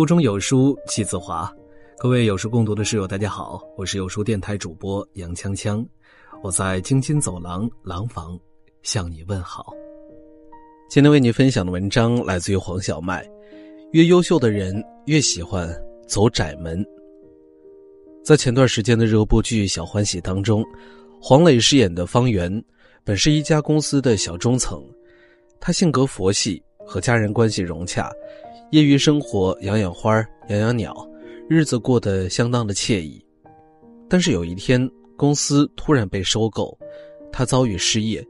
腹中有书气自华，各位有书共读的室友，大家好，我是有书电台主播杨锵锵，我在京津走廊廊坊向你问好。今天为你分享的文章来自于黄小麦，越优秀的人越喜欢走窄门。在前段时间的热播剧《小欢喜》当中，黄磊饰演的方圆，本是一家公司的小中层，他性格佛系，和家人关系融洽。业余生活养养花养养鸟，日子过得相当的惬意。但是有一天，公司突然被收购，他遭遇失业。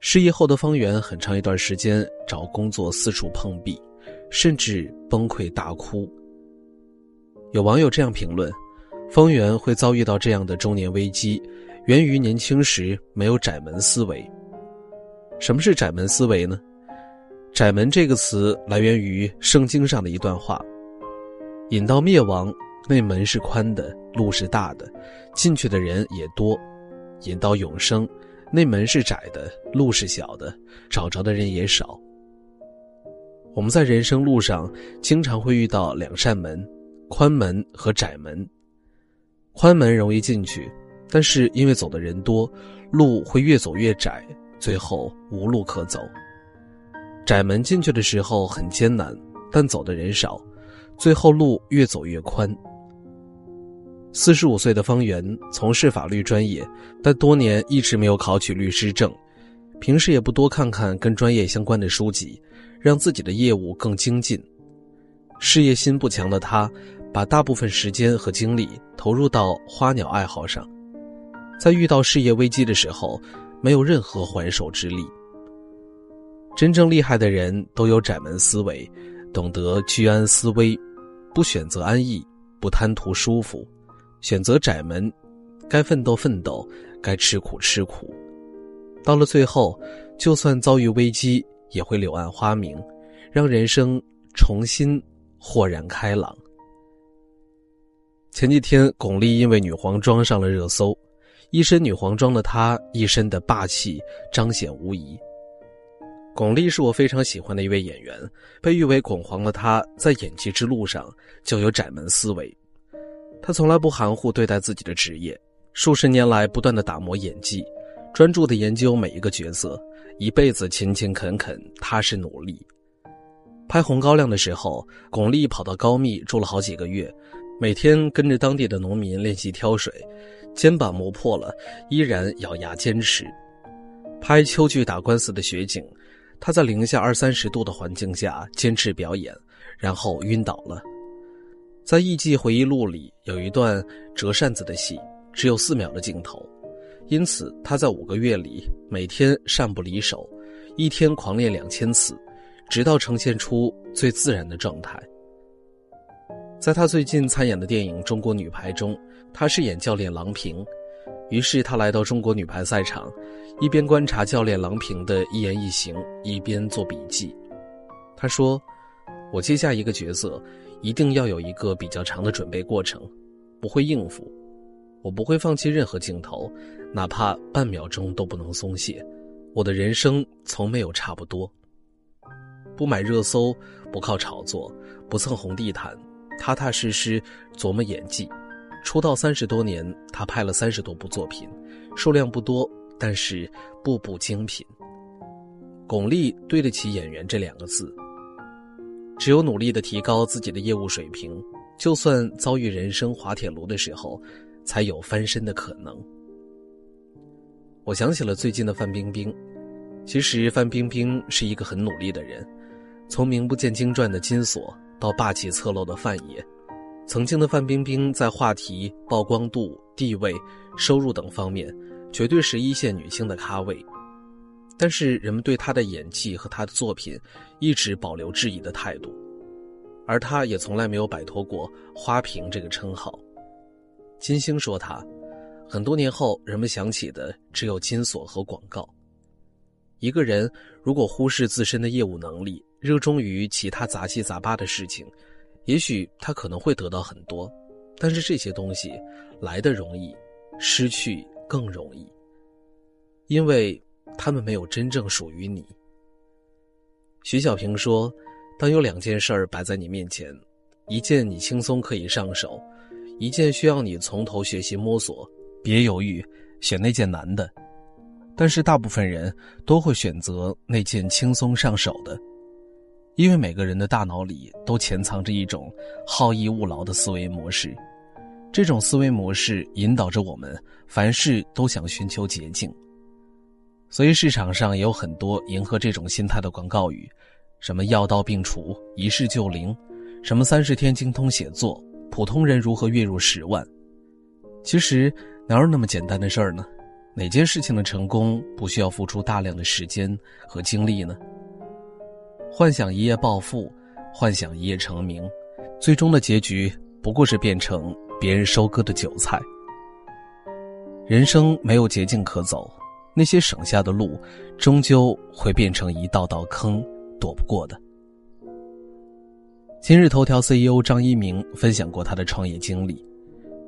失业后的方圆很长一段时间找工作四处碰壁，甚至崩溃大哭。有网友这样评论：方圆会遭遇到这样的中年危机，源于年轻时没有窄门思维。什么是窄门思维呢？窄门这个词来源于圣经上的一段话：“引到灭亡，那门是宽的，路是大的，进去的人也多；引到永生，那门是窄的，路是小的，找着的人也少。”我们在人生路上经常会遇到两扇门：宽门和窄门。宽门容易进去，但是因为走的人多，路会越走越窄，最后无路可走。窄门进去的时候很艰难，但走的人少，最后路越走越宽。四十五岁的方圆从事法律专业，但多年一直没有考取律师证，平时也不多看看跟专业相关的书籍，让自己的业务更精进。事业心不强的他，把大部分时间和精力投入到花鸟爱好上，在遇到事业危机的时候，没有任何还手之力。真正厉害的人都有窄门思维，懂得居安思危，不选择安逸，不贪图舒服，选择窄门，该奋斗奋斗，该吃苦吃苦，到了最后，就算遭遇危机，也会柳暗花明，让人生重新豁然开朗。前几天，巩俐因为女皇装上了热搜，一身女皇装的她，一身的霸气彰显无疑。巩俐是我非常喜欢的一位演员，被誉为“巩皇”的她，在演技之路上就有窄门思维。她从来不含糊对待自己的职业，数十年来不断的打磨演技，专注的研究每一个角色，一辈子勤勤恳恳、踏实努力。拍《红高粱》的时候，巩俐跑到高密住了好几个月，每天跟着当地的农民练习挑水，肩膀磨破了，依然咬牙坚持。拍秋剧打官司的雪景。他在零下二三十度的环境下坚持表演，然后晕倒了。在艺伎回忆录里有一段折扇子的戏，只有四秒的镜头，因此他在五个月里每天扇不离手，一天狂练两千次，直到呈现出最自然的状态。在他最近参演的电影《中国女排》中，他饰演教练郎平。于是他来到中国女排赛场，一边观察教练郎平的一言一行，一边做笔记。他说：“我接下一个角色，一定要有一个比较长的准备过程，不会应付。我不会放弃任何镜头，哪怕半秒钟都不能松懈。我的人生从没有差不多。不买热搜，不靠炒作，不蹭红地毯，踏踏实实琢磨演技。”出道三十多年，他拍了三十多部作品，数量不多，但是步步精品。巩俐对得起“演员”这两个字。只有努力的提高自己的业务水平，就算遭遇人生滑铁卢的时候，才有翻身的可能。我想起了最近的范冰冰，其实范冰冰是一个很努力的人，从名不见经传的金锁到霸气侧漏的范爷。曾经的范冰冰在话题、曝光度、地位、收入等方面，绝对是一线女星的咖位。但是人们对她的演技和她的作品，一直保留质疑的态度，而她也从来没有摆脱过“花瓶”这个称号。金星说她，很多年后人们想起的只有金锁和广告。一个人如果忽视自身的业务能力，热衷于其他杂七杂八的事情。也许他可能会得到很多，但是这些东西来的容易，失去更容易，因为他们没有真正属于你。徐小平说：“当有两件事儿摆在你面前，一件你轻松可以上手，一件需要你从头学习摸索。别犹豫，选那件难的。但是大部分人都会选择那件轻松上手的，因为每个人的大脑里都潜藏着一种好逸恶劳的思维模式，这种思维模式引导着我们凡事都想寻求捷径。所以市场上也有很多迎合这种心态的广告语，什么药到病除、一试就灵，什么三十天精通写作，普通人如何月入十万。其实哪有那么简单的事儿呢？哪件事情的成功不需要付出大量的时间和精力呢？幻想一夜暴富，幻想一夜成名，最终的结局不过是变成别人收割的韭菜。人生没有捷径可走，那些省下的路，终究会变成一道道坑，躲不过的。今日头条 CEO 张一鸣分享过他的创业经历。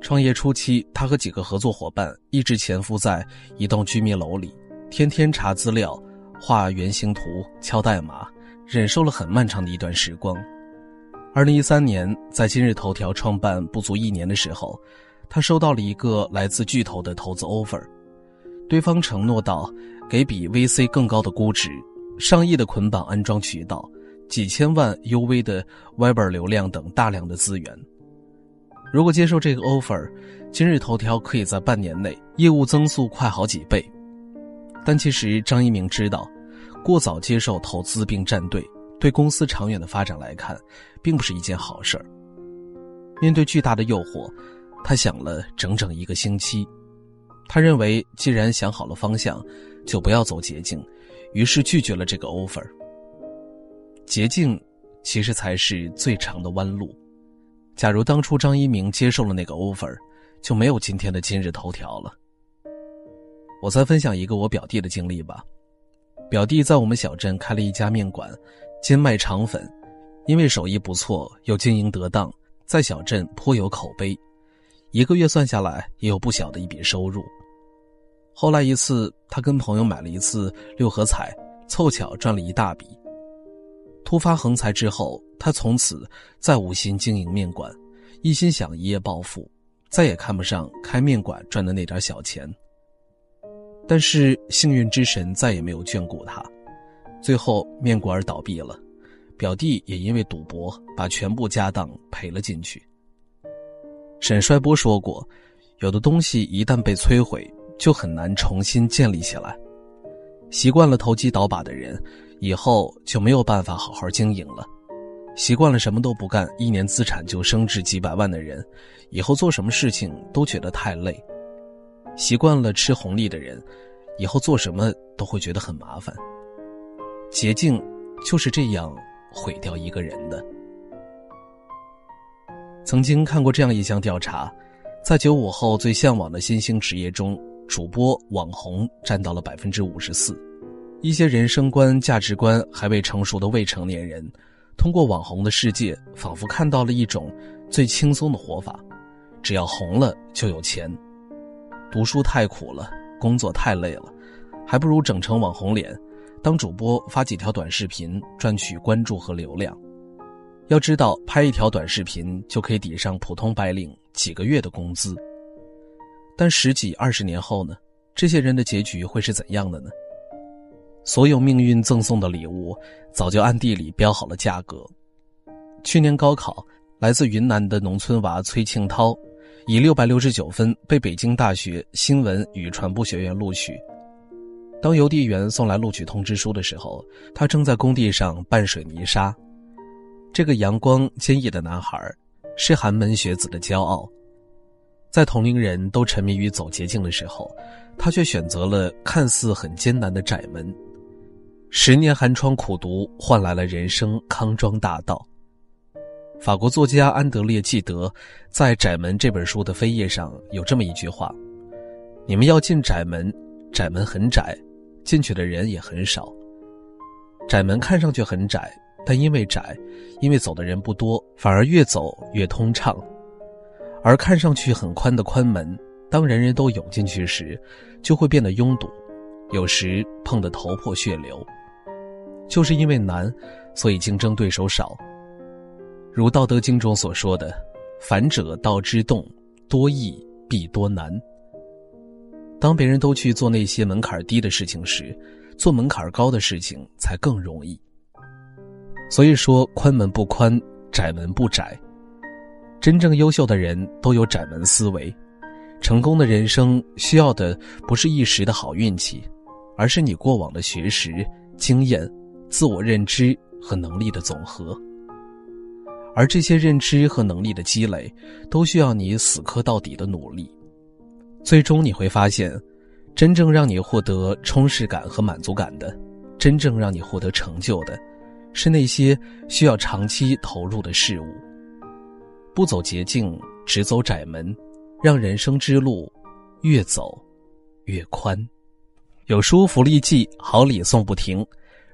创业初期，他和几个合作伙伴一直潜伏在一栋居民楼里，天天查资料、画原型图、敲代码，忍受了很漫长的一段时光。二零一三年，在今日头条创办不足一年的时候，他收到了一个来自巨头的投资 offer，对方承诺到给比 VC 更高的估值、上亿的捆绑安装渠道、几千万 UV 的 Weber 流量等大量的资源。如果接受这个 offer，今日头条可以在半年内业务增速快好几倍。但其实张一鸣知道，过早接受投资并站队，对公司长远的发展来看，并不是一件好事儿。面对巨大的诱惑，他想了整整一个星期。他认为，既然想好了方向，就不要走捷径，于是拒绝了这个 offer。捷径，其实才是最长的弯路。假如当初张一鸣接受了那个 offer，就没有今天的今日头条了。我再分享一个我表弟的经历吧。表弟在我们小镇开了一家面馆，兼卖肠粉，因为手艺不错又经营得当，在小镇颇有口碑，一个月算下来也有不小的一笔收入。后来一次，他跟朋友买了一次六合彩，凑巧赚了一大笔。突发横财之后，他从此再无心经营面馆，一心想一夜暴富，再也看不上开面馆赚的那点小钱。但是幸运之神再也没有眷顾他，最后面馆倒闭了，表弟也因为赌博把全部家当赔了进去。沈帅波说过，有的东西一旦被摧毁，就很难重新建立起来。习惯了投机倒把的人。以后就没有办法好好经营了。习惯了什么都不干，一年资产就升至几百万的人，以后做什么事情都觉得太累。习惯了吃红利的人，以后做什么都会觉得很麻烦。捷径就是这样毁掉一个人的。曾经看过这样一项调查，在九五后最向往的新兴职业中，主播、网红占到了百分之五十四。一些人生观、价值观还未成熟的未成年人，通过网红的世界，仿佛看到了一种最轻松的活法：只要红了就有钱。读书太苦了，工作太累了，还不如整成网红脸，当主播发几条短视频赚取关注和流量。要知道，拍一条短视频就可以抵上普通白领几个月的工资。但十几二十年后呢？这些人的结局会是怎样的呢？所有命运赠送的礼物，早就暗地里标好了价格。去年高考，来自云南的农村娃崔庆涛，以六百六十九分被北京大学新闻与传播学院录取。当邮递员送来录取通知书的时候，他正在工地上拌水泥沙。这个阳光坚毅的男孩，是寒门学子的骄傲。在同龄人都沉迷于走捷径的时候，他却选择了看似很艰难的窄门。十年寒窗苦读换来了人生康庄大道。法国作家安德烈·纪德在《窄门》这本书的扉页上有这么一句话：“你们要进窄门，窄门很窄，进去的人也很少。窄门看上去很窄，但因为窄，因为走的人不多，反而越走越通畅；而看上去很宽的宽门，当人人都涌进去时，就会变得拥堵，有时碰得头破血流。”就是因为难，所以竞争对手少。如《道德经》中所说的：“反者道之动，多易必多难。”当别人都去做那些门槛低的事情时，做门槛高的事情才更容易。所以说，宽门不宽，窄门不窄。真正优秀的人都有窄门思维，成功的人生需要的不是一时的好运气，而是你过往的学识、经验、自我认知和能力的总和。而这些认知和能力的积累，都需要你死磕到底的努力。最终你会发现，真正让你获得充实感和满足感的，真正让你获得成就的，是那些需要长期投入的事物。不走捷径，只走窄门，让人生之路越走越宽。有书福利季，好礼送不停。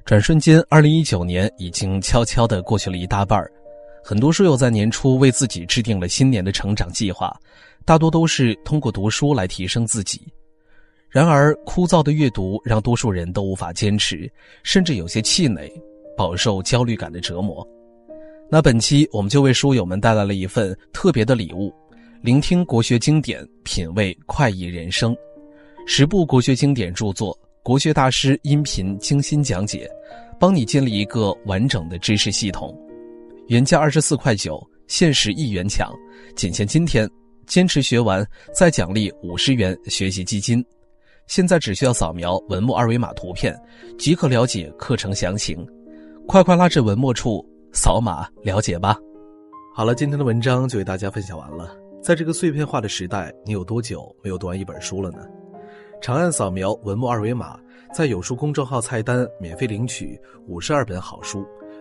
转瞬间，二零一九年已经悄悄的过去了一大半儿很多书友在年初为自己制定了新年的成长计划，大多都是通过读书来提升自己。然而，枯燥的阅读让多数人都无法坚持，甚至有些气馁，饱受焦虑感的折磨。那本期我们就为书友们带来了一份特别的礼物，聆听国学经典，品味快意人生，十部国学经典著作，国学大师音频精心讲解，帮你建立一个完整的知识系统。原价二十四块九，限时一元抢，仅限今天，坚持学完再奖励五十元学习基金。现在只需要扫描文末二维码图片，即可了解课程详情。快快拉至文末处。扫码了解吧。好了，今天的文章就为大家分享完了。在这个碎片化的时代，你有多久没有读完一本书了呢？长按扫描文末二维码，在有书公众号菜单免费领取五十二本好书，